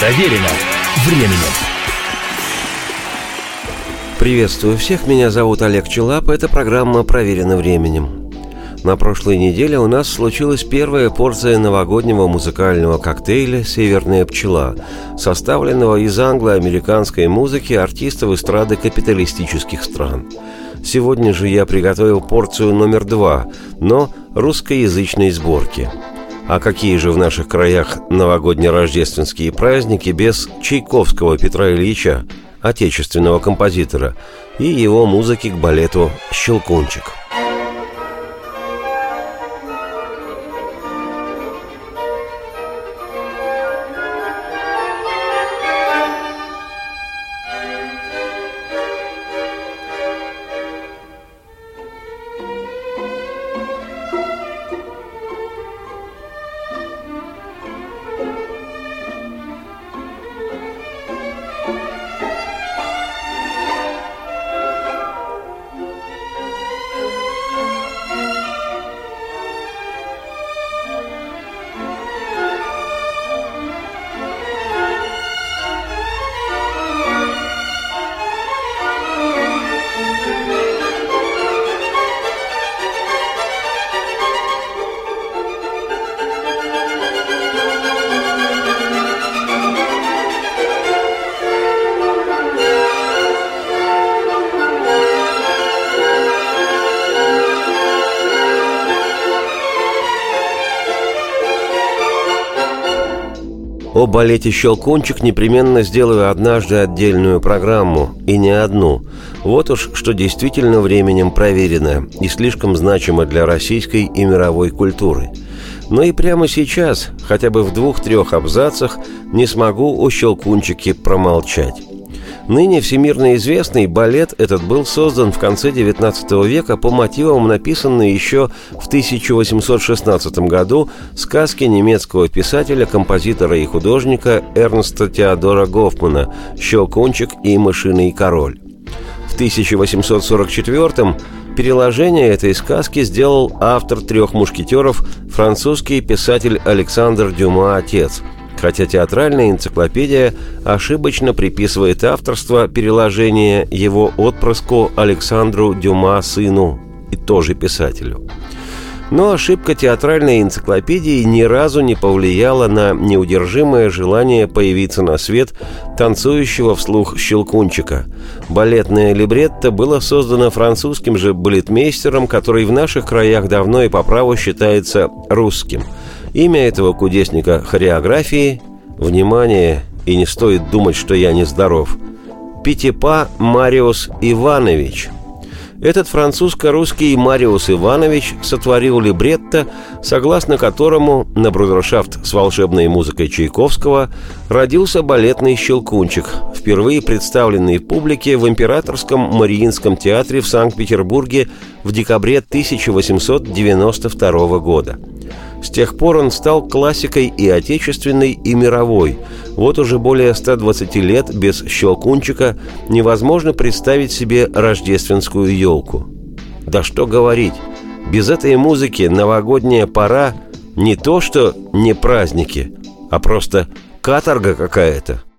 Проверено временем. Приветствую всех, меня зовут Олег Челап, это программа «Проверено временем». На прошлой неделе у нас случилась первая порция новогоднего музыкального коктейля «Северная пчела», составленного из англо-американской музыки артистов эстрады капиталистических стран. Сегодня же я приготовил порцию номер два, но русскоязычной сборки – а какие же в наших краях новогодне-рождественские праздники без Чайковского Петра Ильича, отечественного композитора, и его музыки к балету «Щелкунчик». О балете «Щелкунчик» непременно сделаю однажды отдельную программу, и не одну. Вот уж что действительно временем проверено и слишком значимо для российской и мировой культуры. Но и прямо сейчас, хотя бы в двух-трех абзацах, не смогу о «Щелкунчике» промолчать. Ныне всемирно известный балет этот был создан в конце XIX века по мотивам написанной еще в 1816 году сказки немецкого писателя, композитора и художника Эрнста Теодора Гофмана «Щелкунчик и мышиный король». В 1844 переложение этой сказки сделал автор «Трех мушкетеров» французский писатель Александр Дюма «Отец», хотя театральная энциклопедия ошибочно приписывает авторство переложения его отпрыску Александру Дюма сыну и тоже писателю. Но ошибка театральной энциклопедии ни разу не повлияла на неудержимое желание появиться на свет танцующего вслух щелкунчика. Балетное либретто было создано французским же балетмейстером, который в наших краях давно и по праву считается русским – Имя этого кудесника хореографии – внимание, и не стоит думать, что я нездоров – Питепа Мариус Иванович – этот французско-русский Мариус Иванович сотворил либретто, согласно которому на брудершафт с волшебной музыкой Чайковского родился балетный «Щелкунчик», впервые представленный публике в Императорском Мариинском театре в Санкт-Петербурге в декабре 1892 года – с тех пор он стал классикой и отечественной, и мировой. Вот уже более 120 лет без «Щелкунчика» невозможно представить себе рождественскую елку. Да что говорить, без этой музыки новогодняя пора не то что не праздники, а просто каторга какая-то –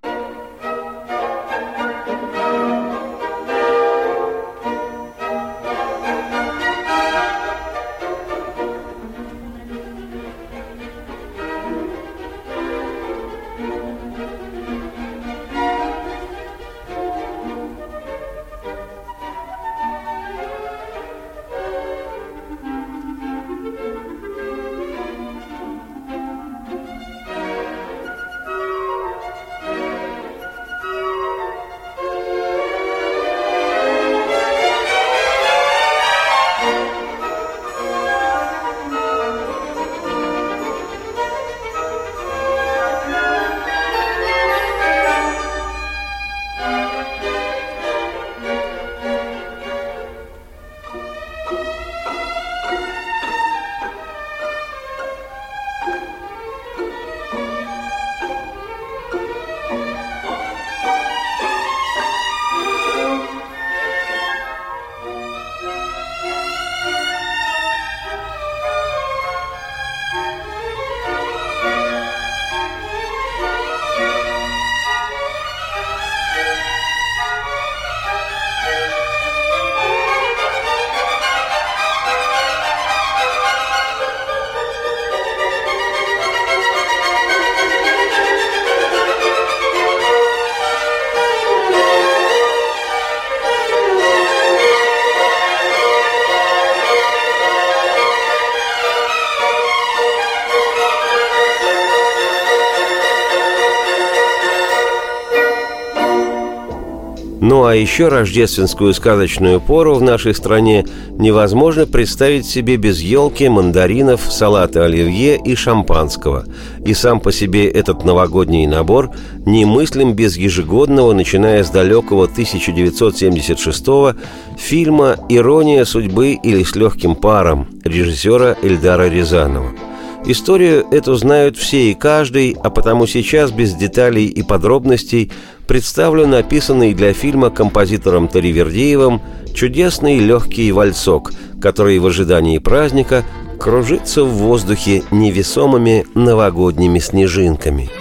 а еще рождественскую сказочную пору в нашей стране невозможно представить себе без елки, мандаринов, салата оливье и шампанского. И сам по себе этот новогодний набор немыслим без ежегодного, начиная с далекого 1976 фильма «Ирония судьбы» или «С легким паром» режиссера Эльдара Рязанова – Историю эту знают все и каждый, а потому сейчас без деталей и подробностей представлю написанный для фильма композитором Таривердеевым чудесный легкий вальсок, который в ожидании праздника кружится в воздухе невесомыми новогодними снежинками –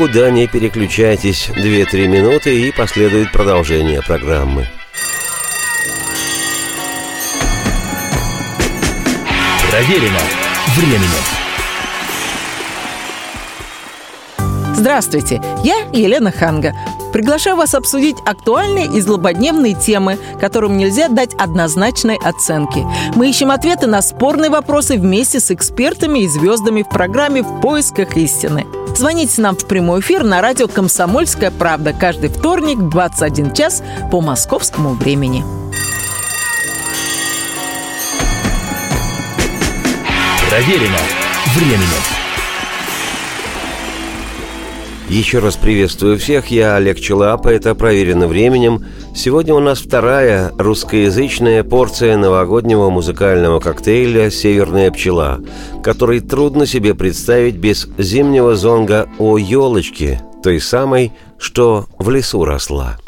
никуда не переключайтесь 2-3 минуты и последует продолжение программы. Проверено временем. Здравствуйте, я Елена Ханга. Приглашаю вас обсудить актуальные и злободневные темы, которым нельзя дать однозначной оценки. Мы ищем ответы на спорные вопросы вместе с экспертами и звездами в программе «В поисках истины». Звоните нам в прямой эфир на радио «Комсомольская правда» каждый вторник в 21 час по московскому времени. Проверено временем. Еще раз приветствую всех, я Олег Челап, это «Проверено временем». Сегодня у нас вторая русскоязычная порция новогоднего музыкального коктейля «Северная пчела», который трудно себе представить без зимнего зонга «О елочке», той самой, что в лесу росла.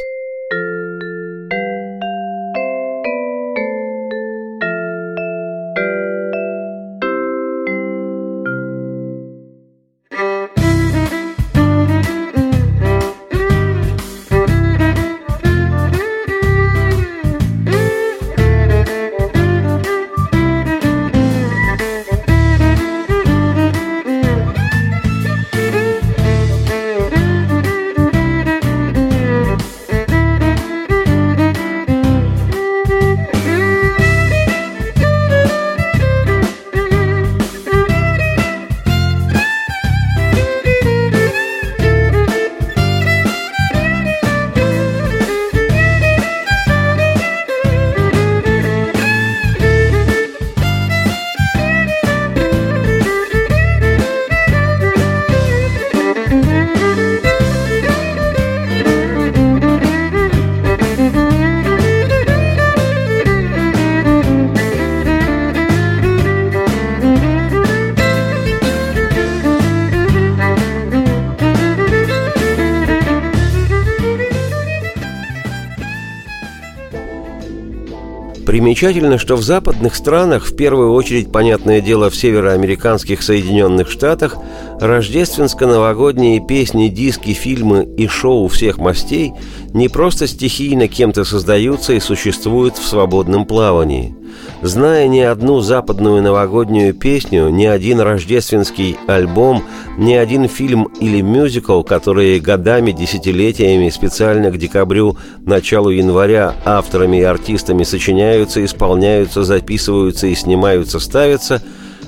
Примечательно, что в западных странах, в первую очередь, понятное дело, в североамериканских Соединенных Штатах, рождественско-новогодние песни, диски, фильмы и шоу всех мастей не просто стихийно кем-то создаются и существуют в свободном плавании – Зная ни одну западную новогоднюю песню, ни один рождественский альбом, ни один фильм или мюзикл, которые годами, десятилетиями специально к декабрю, началу января авторами и артистами сочиняются, исполняются, записываются и снимаются, ставятся,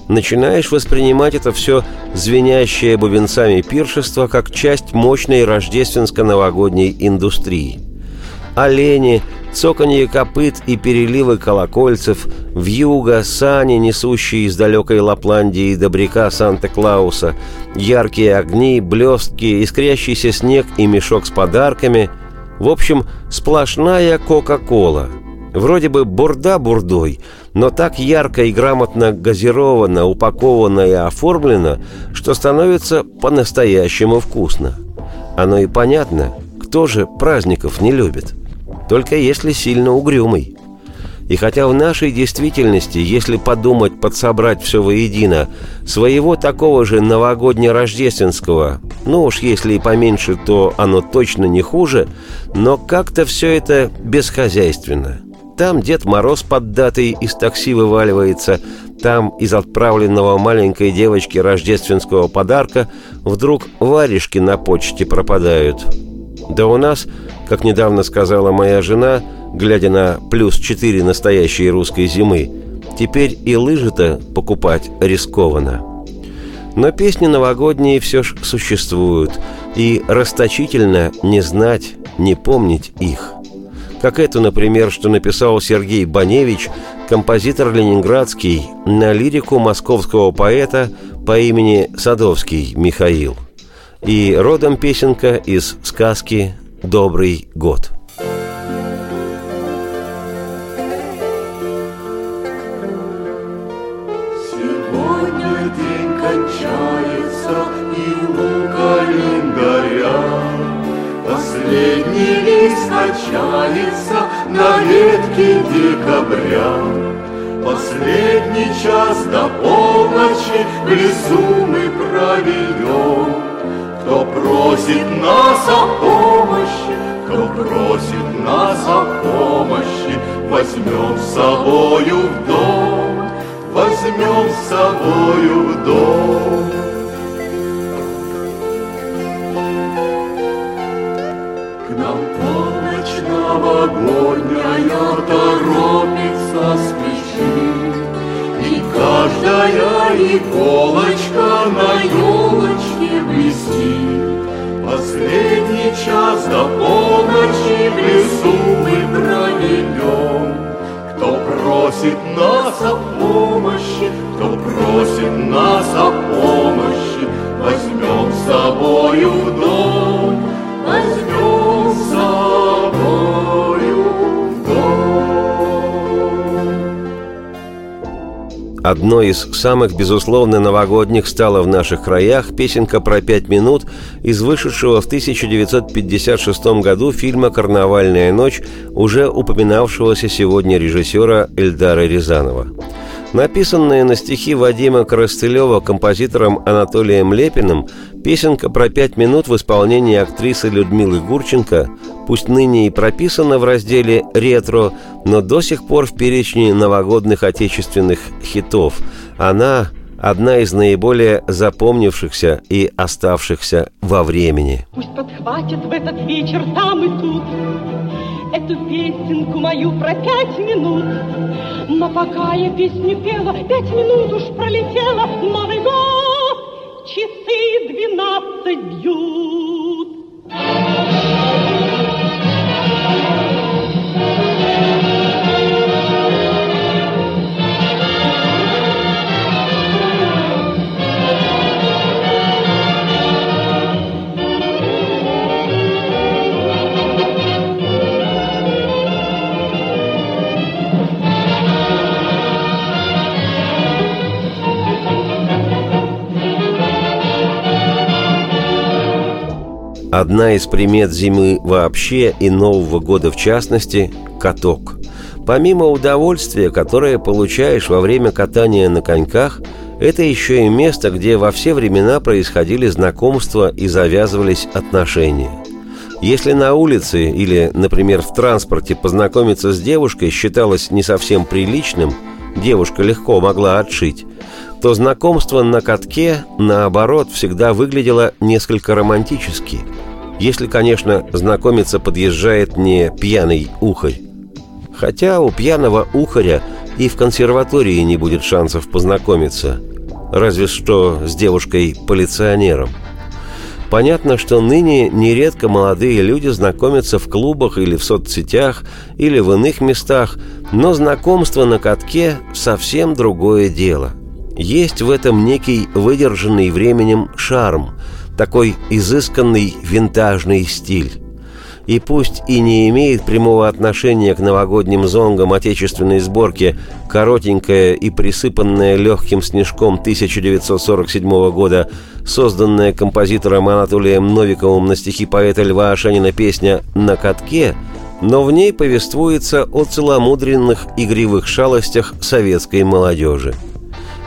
начинаешь воспринимать это все звенящее бубенцами пиршество как часть мощной рождественско-новогодней индустрии. Олени, цоканье копыт и переливы колокольцев, вьюга, сани, несущие из далекой Лапландии добряка Санта-Клауса, яркие огни, блестки, искрящийся снег и мешок с подарками. В общем, сплошная Кока-Кола. Вроде бы бурда бурдой, но так ярко и грамотно газировано, упаковано и оформлено, что становится по-настоящему вкусно. Оно и понятно, кто же праздников не любит – только если сильно угрюмый. И хотя в нашей действительности, если подумать, подсобрать все воедино, своего такого же новогодне-рождественского, ну уж если и поменьше, то оно точно не хуже, но как-то все это бесхозяйственно. Там Дед Мороз под датой из такси вываливается, там из отправленного маленькой девочки рождественского подарка вдруг варежки на почте пропадают. Да у нас как недавно сказала моя жена, глядя на плюс 4 настоящей русской зимы, теперь и лыжи-то покупать рискованно. Но песни новогодние все ж существуют, и расточительно не знать, не помнить их. Как эту, например, что написал Сергей Баневич, композитор ленинградский, на лирику московского поэта по имени Садовский Михаил. И родом песенка из сказки добрый год. Сегодня день кончается, и у календаря Последний лист качается на ветке декабря. Последний час до полночи в лесу мы проведем. Кто просит нас о помощи, кто просит нас о помощи, возьмем с собою в дом, возьмем с собою в дом. К нам полночь новогодняя торопится спешит, И каждая иголочка на елочке блестит. Последний час до полночи в лесу мы проведем. Кто просит нас о помощи, кто просит нас о помощи, возьмем с собою в дом, Одной из самых, безусловно, новогодних стала в наших краях песенка про пять минут из вышедшего в 1956 году фильма «Карнавальная ночь», уже упоминавшегося сегодня режиссера Эльдара Рязанова. Написанная на стихи Вадима Коростылева композитором Анатолием Лепиным, песенка про пять минут в исполнении актрисы Людмилы Гурченко, пусть ныне и прописана в разделе «Ретро», но до сих пор в перечне новогодных отечественных хитов. Она одна из наиболее запомнившихся и оставшихся во времени. Пусть подхватят в этот вечер там и тут Эту песенку мою про пять минут. Но пока я песню пела, пять минут уж пролетела Новый год, часы двенадцать бьют Одна из примет зимы вообще и Нового года в частности – каток. Помимо удовольствия, которое получаешь во время катания на коньках, это еще и место, где во все времена происходили знакомства и завязывались отношения. Если на улице или, например, в транспорте познакомиться с девушкой считалось не совсем приличным, девушка легко могла отшить, то знакомство на катке, наоборот, всегда выглядело несколько романтически. Если, конечно, знакомиться подъезжает не пьяный ухарь. Хотя у пьяного ухаря и в консерватории не будет шансов познакомиться. Разве что с девушкой-полиционером. Понятно, что ныне нередко молодые люди знакомятся в клубах или в соцсетях, или в иных местах, но знакомство на катке – совсем другое дело. Есть в этом некий выдержанный временем шарм, такой изысканный винтажный стиль. И пусть и не имеет прямого отношения к новогодним зонгам отечественной сборки, коротенькая и присыпанная легким снежком 1947 года, созданная композитором Анатолием Новиковым на стихи поэта Льва Ашанина песня «На катке», но в ней повествуется о целомудренных игривых шалостях советской молодежи –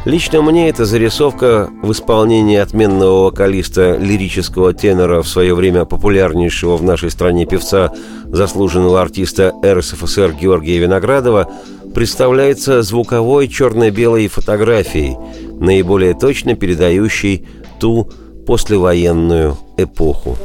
Лично мне эта зарисовка в исполнении отменного вокалиста лирического тенора в свое время популярнейшего в нашей стране певца, заслуженного артиста РСФСР Георгия Виноградова, представляется звуковой черно-белой фотографией, наиболее точно передающей ту послевоенную эпоху.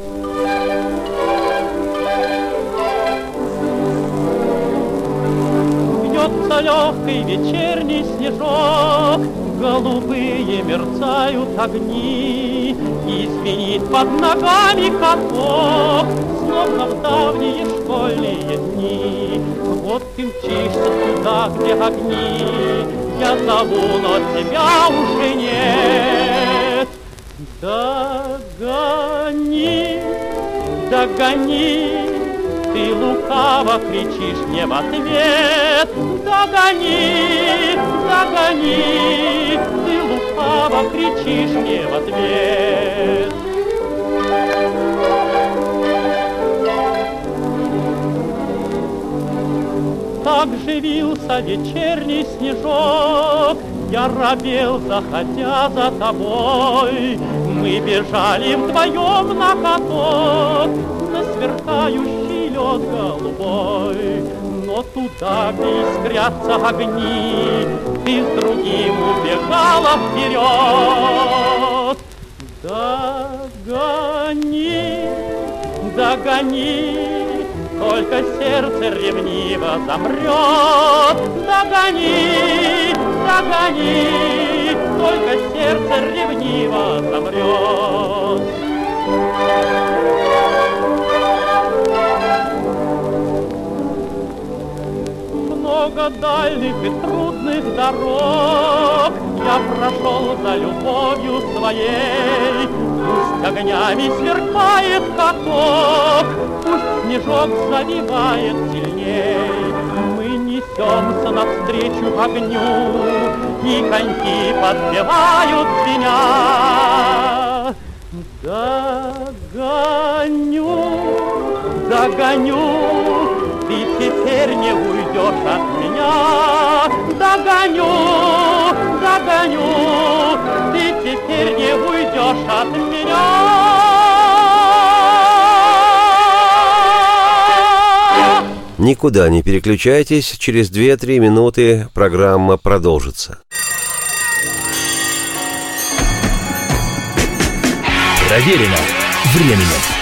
легкий вечерний снежок голубые мерцают огни, И звенит под ногами каток, Словно в давние школьные дни. Вот ты мчишься туда, где огни, Я зову, но тебя уже нет. Догони, догони, ты лукаво кричишь мне в ответ. Догони, кричишь мне в ответ. Так живился вечерний снежок, Я робел, заходя за тобой. Мы бежали вдвоем на каток, На сверкающий лед голубой, но туда, где искрятся огни, ты с другим убегала вперед. Догони, догони, только сердце ревниво замрет. Догони, догони, только сердце ревниво замрет. Много дальних и трудных дорог Я прошел за любовью своей. Пусть огнями сверкает каток, Пусть снежок завивает сильней. Мы несемся навстречу огню, И коньки подпевают меня. Догоню, догоню, Никуда не переключайтесь, через 2-3 минуты программа продолжится. Проверено временем.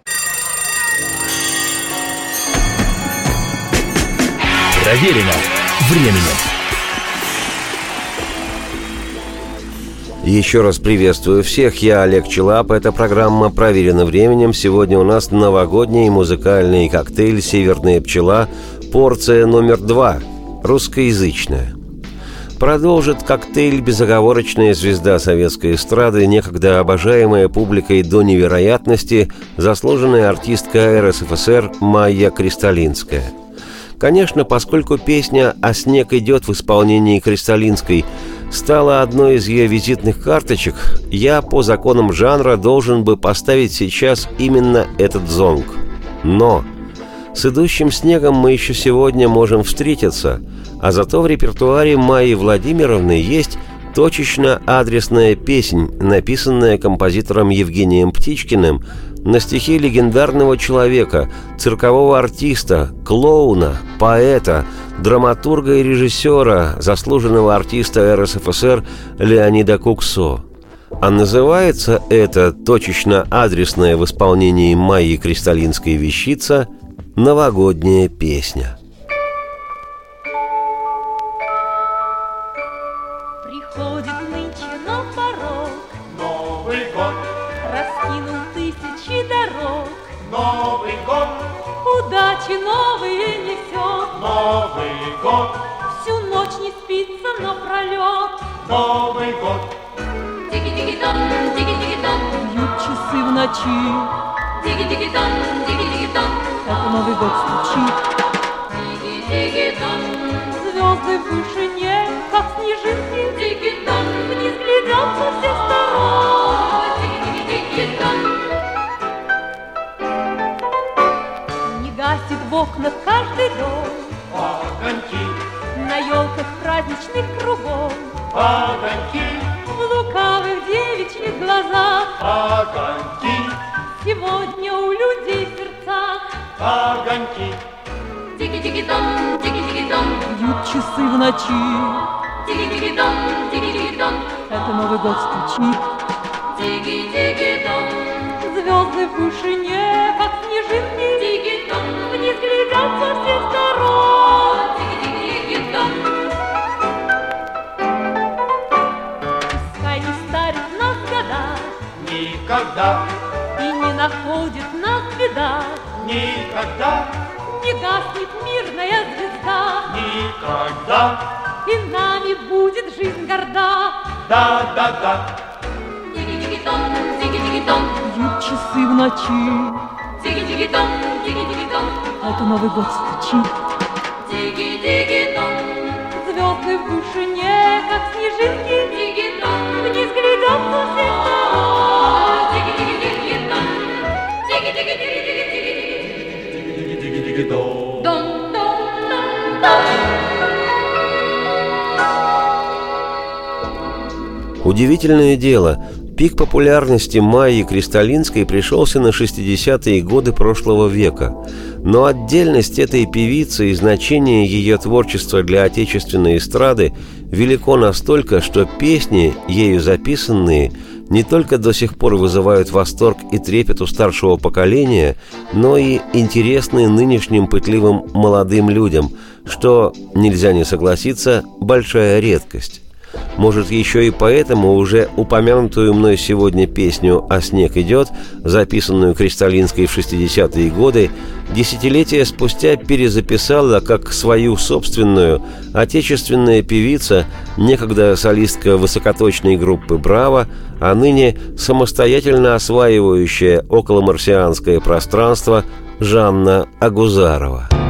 Проверено временем. Еще раз приветствую всех, я Олег Челап, эта программа «Проверено временем». Сегодня у нас новогодний музыкальный коктейль «Северная пчела», порция номер два, русскоязычная. Продолжит коктейль безоговорочная звезда советской эстрады, некогда обожаемая публикой до невероятности, заслуженная артистка РСФСР Майя Кристалинская. Конечно, поскольку песня «А снег идет» в исполнении Кристалинской стала одной из ее визитных карточек, я по законам жанра должен бы поставить сейчас именно этот зонг. Но с идущим снегом мы еще сегодня можем встретиться, а зато в репертуаре Майи Владимировны есть точечно-адресная песнь, написанная композитором Евгением Птичкиным на стихи легендарного человека, циркового артиста, клоуна, поэта, драматурга и режиссера, заслуженного артиста РСФСР Леонида Куксо. А называется это точечно-адресная в исполнении Майи Кристалинской вещица «Новогодняя песня». Напролет Новый год. Тики-тики-дон, тики-тики-дон. Бьют часы в ночи. Тики-тики-дон, тики-тики-дон. Это Новый год стучит Тики-тики-дон. Звезды в вышине, как снежинки. Тики-дон Вниз глядят со всех сторон. Тики-тики-тики-дон. Не гасит в окнах каждый дом елках праздничных кругом огоньки, В лукавых девичьих глазах. Огоньки, Сегодня у людей в сердцах огоньки. Тики-тики-дон, тики-тики-дон Бьют часы в ночи. Тики-тики-дон, тики-тики-дон Это Новый год стучит. Тики-тики-дон Звезды в вышине, Никогда, И не находит нас беда никогда, Не гаснет мирная звезда никогда. И нами будет жизнь горда. Да, да, да. Тики-тики-дон, тики-тики-дон, бьют часы в ночи. Тики-тики-дон, тики-тики-дон, это Новый год стучит. Тики-тики-дон, звезды в вышине, как снежинки. Тики-дон, вниз глядят со всех сторон. Удивительное дело, пик популярности Майи Кристалинской пришелся на 60-е годы прошлого века. Но отдельность этой певицы и значение ее творчества для отечественной эстрады велико настолько, что песни, ею записанные, не только до сих пор вызывают восторг и трепет у старшего поколения, но и интересны нынешним пытливым молодым людям, что, нельзя не согласиться, большая редкость. Может, еще и поэтому уже упомянутую мной сегодня песню «А снег идет», записанную Кристалинской в 60-е годы, десятилетия спустя перезаписала как свою собственную отечественная певица, некогда солистка высокоточной группы «Браво», а ныне самостоятельно осваивающая околомарсианское пространство Жанна Агузарова.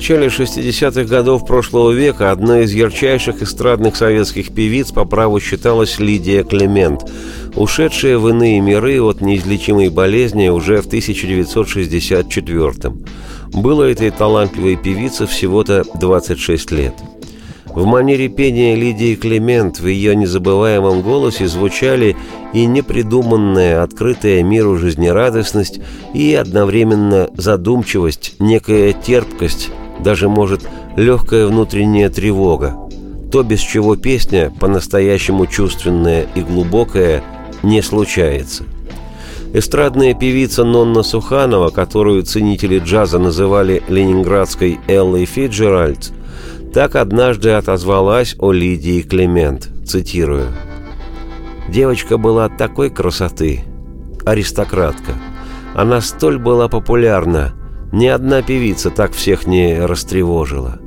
Начале 60-х годов прошлого века одной из ярчайших эстрадных советских певиц по праву считалась Лидия Клемент, ушедшая в иные миры от неизлечимой болезни уже в 1964 -м. Было этой талантливой певице всего-то 26 лет. В манере пения Лидии Клемент в ее незабываемом голосе звучали и непридуманная, открытая миру жизнерадостность, и одновременно задумчивость, некая терпкость, даже, может, легкая внутренняя тревога. То, без чего песня, по-настоящему чувственная и глубокая, не случается. Эстрадная певица Нонна Суханова, которую ценители джаза называли ленинградской Эллой Фиджеральд, так однажды отозвалась о Лидии Клемент, цитирую. «Девочка была такой красоты, аристократка. Она столь была популярна, ни одна певица так всех не растревожила.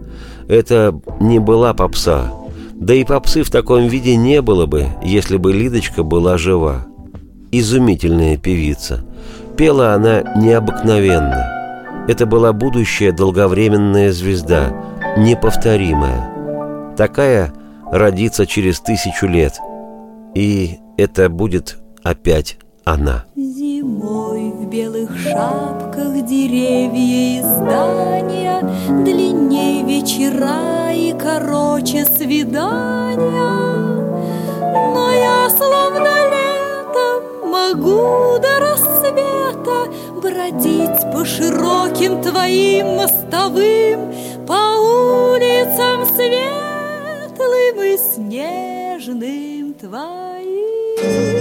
Это не была попса, да и попсы в таком виде не было бы, если бы Лидочка была жива. Изумительная певица. Пела она необыкновенно. Это была будущая долговременная звезда, неповторимая. Такая родится через тысячу лет. И это будет опять она. Зимой в белых шапках деревья и здания Длиннее вечера и короче свидания Но я словно летом могу до рассвета Бродить по широким твоим мостовым По улицам светлым и снежным твоим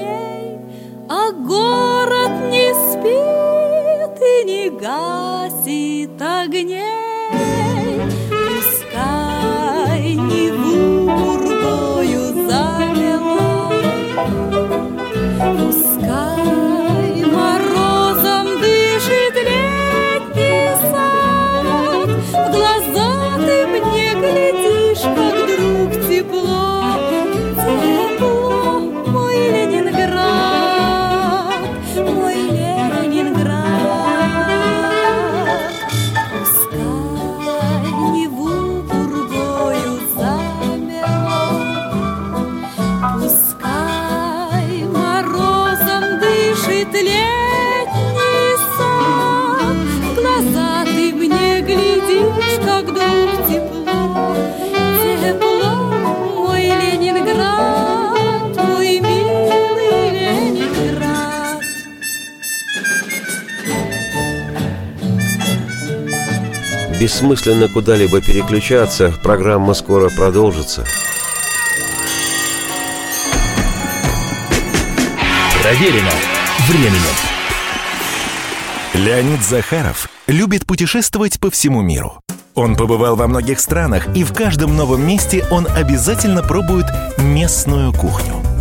темней, А город не спит и не гасит огней. Бессмысленно куда-либо переключаться, программа скоро продолжится. Проверено временем. Леонид Захаров любит путешествовать по всему миру. Он побывал во многих странах, и в каждом новом месте он обязательно пробует местную кухню.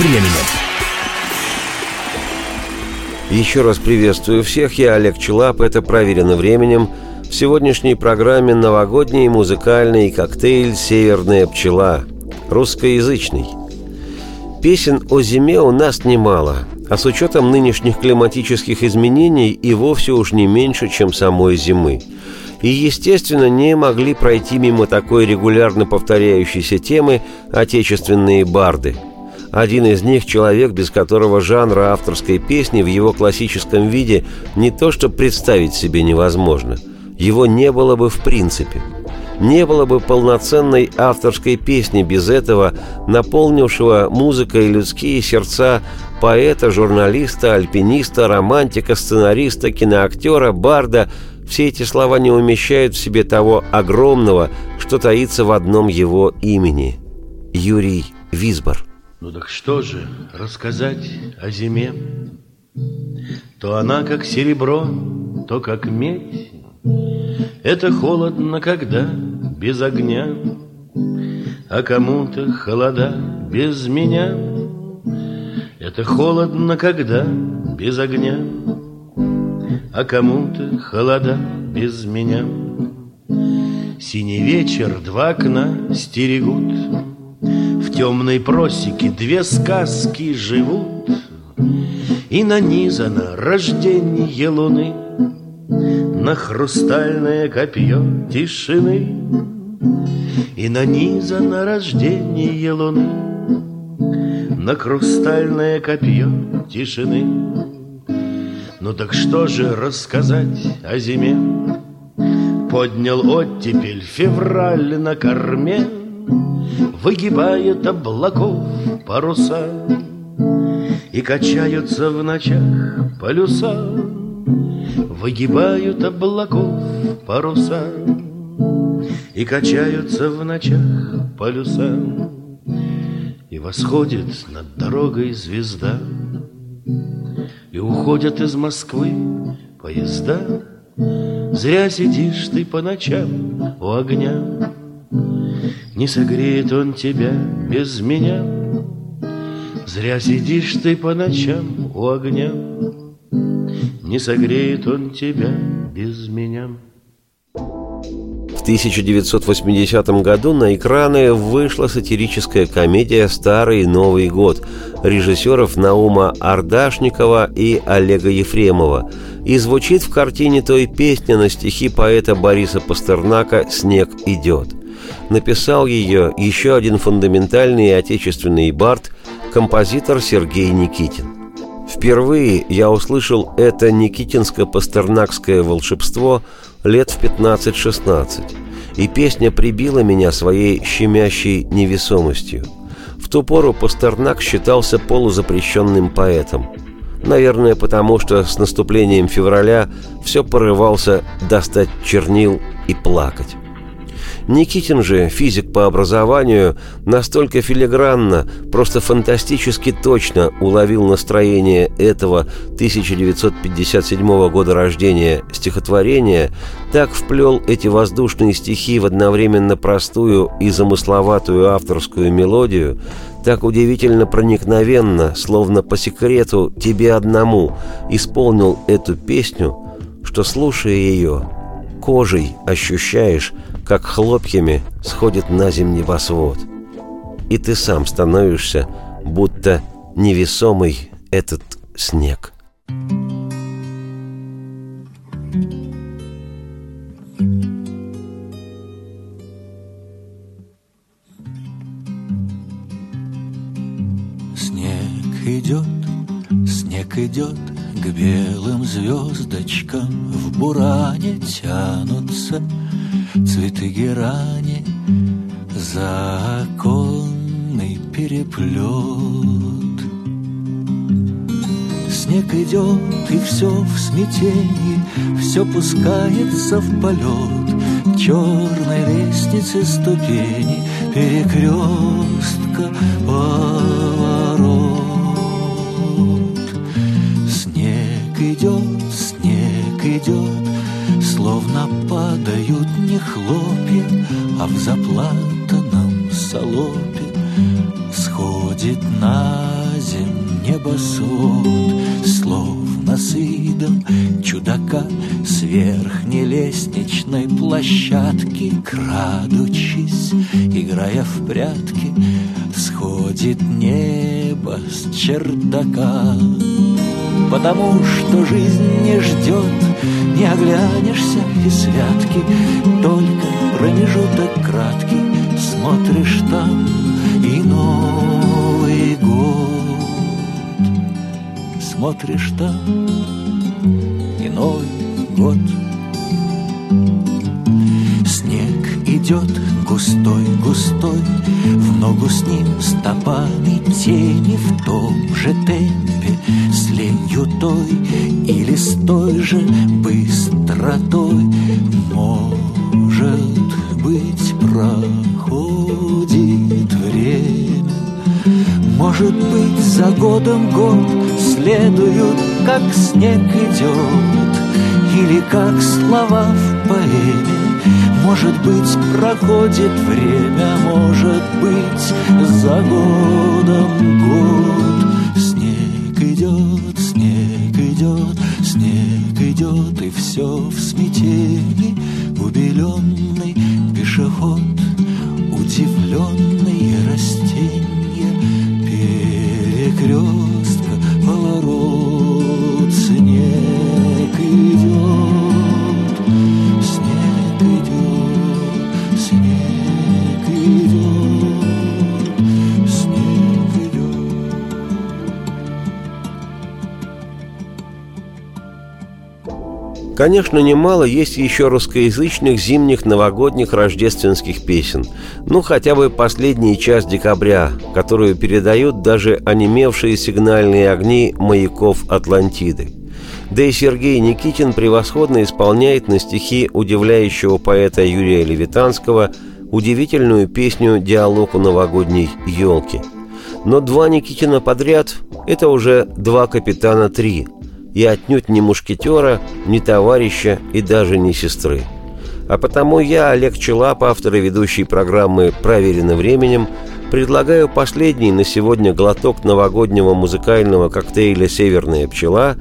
временем. Еще раз приветствую всех, я Олег Челап, это «Проверено временем». В сегодняшней программе новогодний музыкальный коктейль «Северная пчела», русскоязычный. Песен о зиме у нас немало, а с учетом нынешних климатических изменений и вовсе уж не меньше, чем самой зимы. И, естественно, не могли пройти мимо такой регулярно повторяющейся темы отечественные барды – один из них – человек, без которого жанра авторской песни в его классическом виде не то что представить себе невозможно. Его не было бы в принципе. Не было бы полноценной авторской песни без этого, наполнившего музыкой людские сердца поэта, журналиста, альпиниста, романтика, сценариста, киноактера, барда – все эти слова не умещают в себе того огромного, что таится в одном его имени – Юрий Висбор. Ну так что же рассказать о зиме? То она как серебро, то как медь. Это холодно, когда без огня, А кому-то холода без меня. Это холодно, когда без огня, А кому-то холода без меня. Синий вечер, два окна стерегут, в темной просеке две сказки живут, И нанизано рождение луны На хрустальное копье тишины, И нанизано рождение луны На хрустальное копье тишины. Ну так что же рассказать о зиме? Поднял оттепель февраль на корме — Выгибает облаков паруса И качаются в ночах полюса Выгибают облаков паруса И качаются в ночах полюса. И восходит над дорогой звезда И уходят из Москвы поезда. Зря сидишь ты по ночам у огня не согреет он тебя без меня. Зря сидишь ты по ночам у огня. Не согреет он тебя без меня. В 1980 году на экраны вышла сатирическая комедия «Старый Новый год» режиссеров Наума Ардашникова и Олега Ефремова. И звучит в картине той песни на стихи поэта Бориса Пастернака «Снег идет» написал ее еще один фундаментальный отечественный бард, композитор Сергей Никитин. Впервые я услышал это никитинско-пастернакское волшебство лет в 15-16, и песня прибила меня своей щемящей невесомостью. В ту пору Пастернак считался полузапрещенным поэтом. Наверное, потому что с наступлением февраля все порывался достать чернил и плакать. Никитин же, физик по образованию, настолько филигранно, просто фантастически точно уловил настроение этого 1957 года рождения стихотворения, так вплел эти воздушные стихи в одновременно простую и замысловатую авторскую мелодию, так удивительно проникновенно, словно по секрету тебе одному, исполнил эту песню, что, слушая ее, кожей ощущаешь, как хлопьями сходит на зем небосвод. И ты сам становишься, будто невесомый этот снег. Снег идет, снег идет к белым звездочкам В буране тянутся цветы герани, законный переплет. Снег идет, и все в смятении, все пускается в полет. Черной лестницы ступени, перекрестка поворот. Снег идет, Словно падают не хлопья, А в заплатанном солопе Сходит на земь небосвод, Словно с видом чудака С верхней лестничной площадки Крадучись, играя в прятки Сходит небо с чердака. Потому что жизнь не ждет Не оглянешься и святки Только промежуток краткий Смотришь там и Новый год. Смотришь там и Новый год. Снег идет густой-густой В ногу с ним стопами тени В том же темпе с ленью той Или с той же быстротой. Может быть, проходит время. Может быть, за годом год Следуют, как снег идет Или как слова в поэме. Может быть, проходит время, может быть, за годом год. Идет, и все в смятении. Убеленный пешеход, удивленные растения, перекрестка, Конечно, немало есть еще русскоязычных зимних новогодних рождественских песен. Ну, хотя бы последний час декабря, которую передают даже онемевшие сигнальные огни маяков Атлантиды. Да и Сергей Никитин превосходно исполняет на стихи удивляющего поэта Юрия Левитанского удивительную песню «Диалог у новогодней елки». Но два Никитина подряд – это уже два капитана три, и отнюдь не мушкетера, не товарища и даже не сестры. А потому я, Олег Челап, автор и ведущий программы «Проверено временем», предлагаю последний на сегодня глоток новогоднего музыкального коктейля «Северная пчела»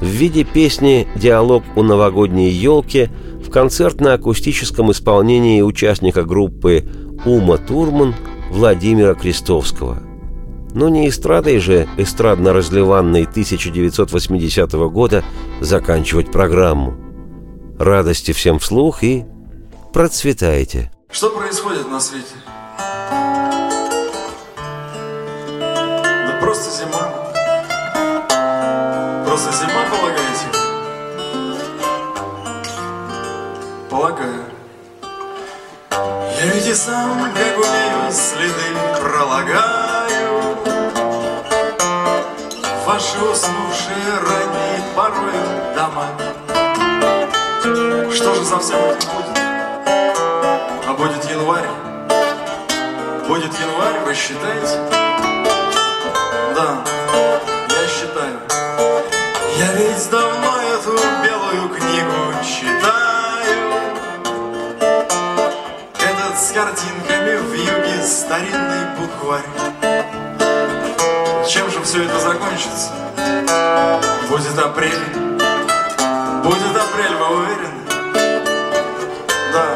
в виде песни «Диалог у новогодней елки» в концертно-акустическом исполнении участника группы Ума Турман Владимира Крестовского. Но не эстрадой же эстрадно-разливанной 1980 года заканчивать программу. Радости всем вслух и процветайте! Что происходит на свете? Да просто зима. Просто зима, полагаете? Полагаю. Я ведь и сам, как умею, следы пролагаю. Ваши уснувшие ранние порою дома. Что же за всем этим будет? А будет январь? Будет январь, вы считаете? Да, я считаю. Я ведь давно эту белую книгу читаю. Этот с картинками в юге старинный букварь. Чем же все это закончится? Будет апрель. Будет апрель, вы уверены? Да,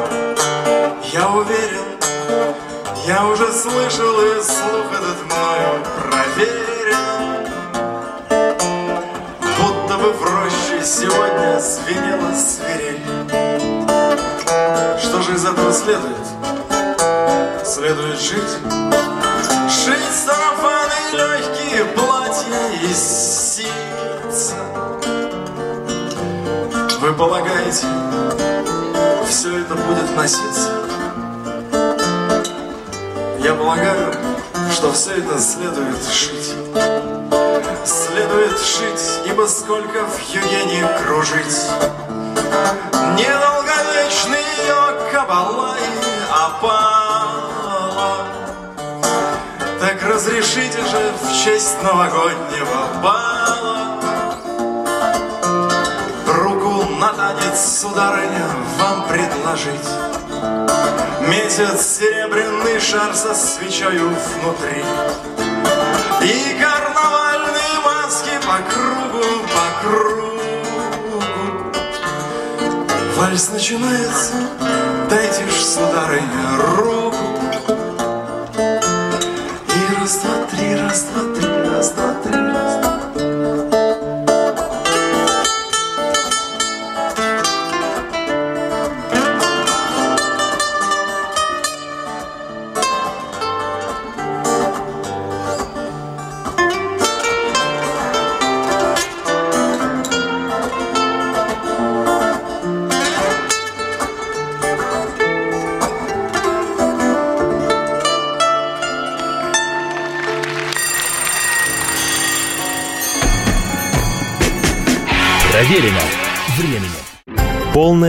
я уверен. Я уже слышал и слух этот мною проверен. Будто бы в роще сегодня звенела свирель. Что же из этого следует? Следует жить. Шить сарафаны легкие платья из ситца. Вы полагаете, все это будет носиться? Я полагаю, что все это следует шить. Следует шить, ибо сколько в юге кружить. Недолговечный ее кабала и опала. Разрешите же в честь новогоднего бала Руку молодец, сударыня, вам предложить. Месяц серебряный шар со свечою внутри И карнавальные маски по кругу, по кругу. Вальс начинается, дайте ж, сударыня, руку раз, два, три, раз, два,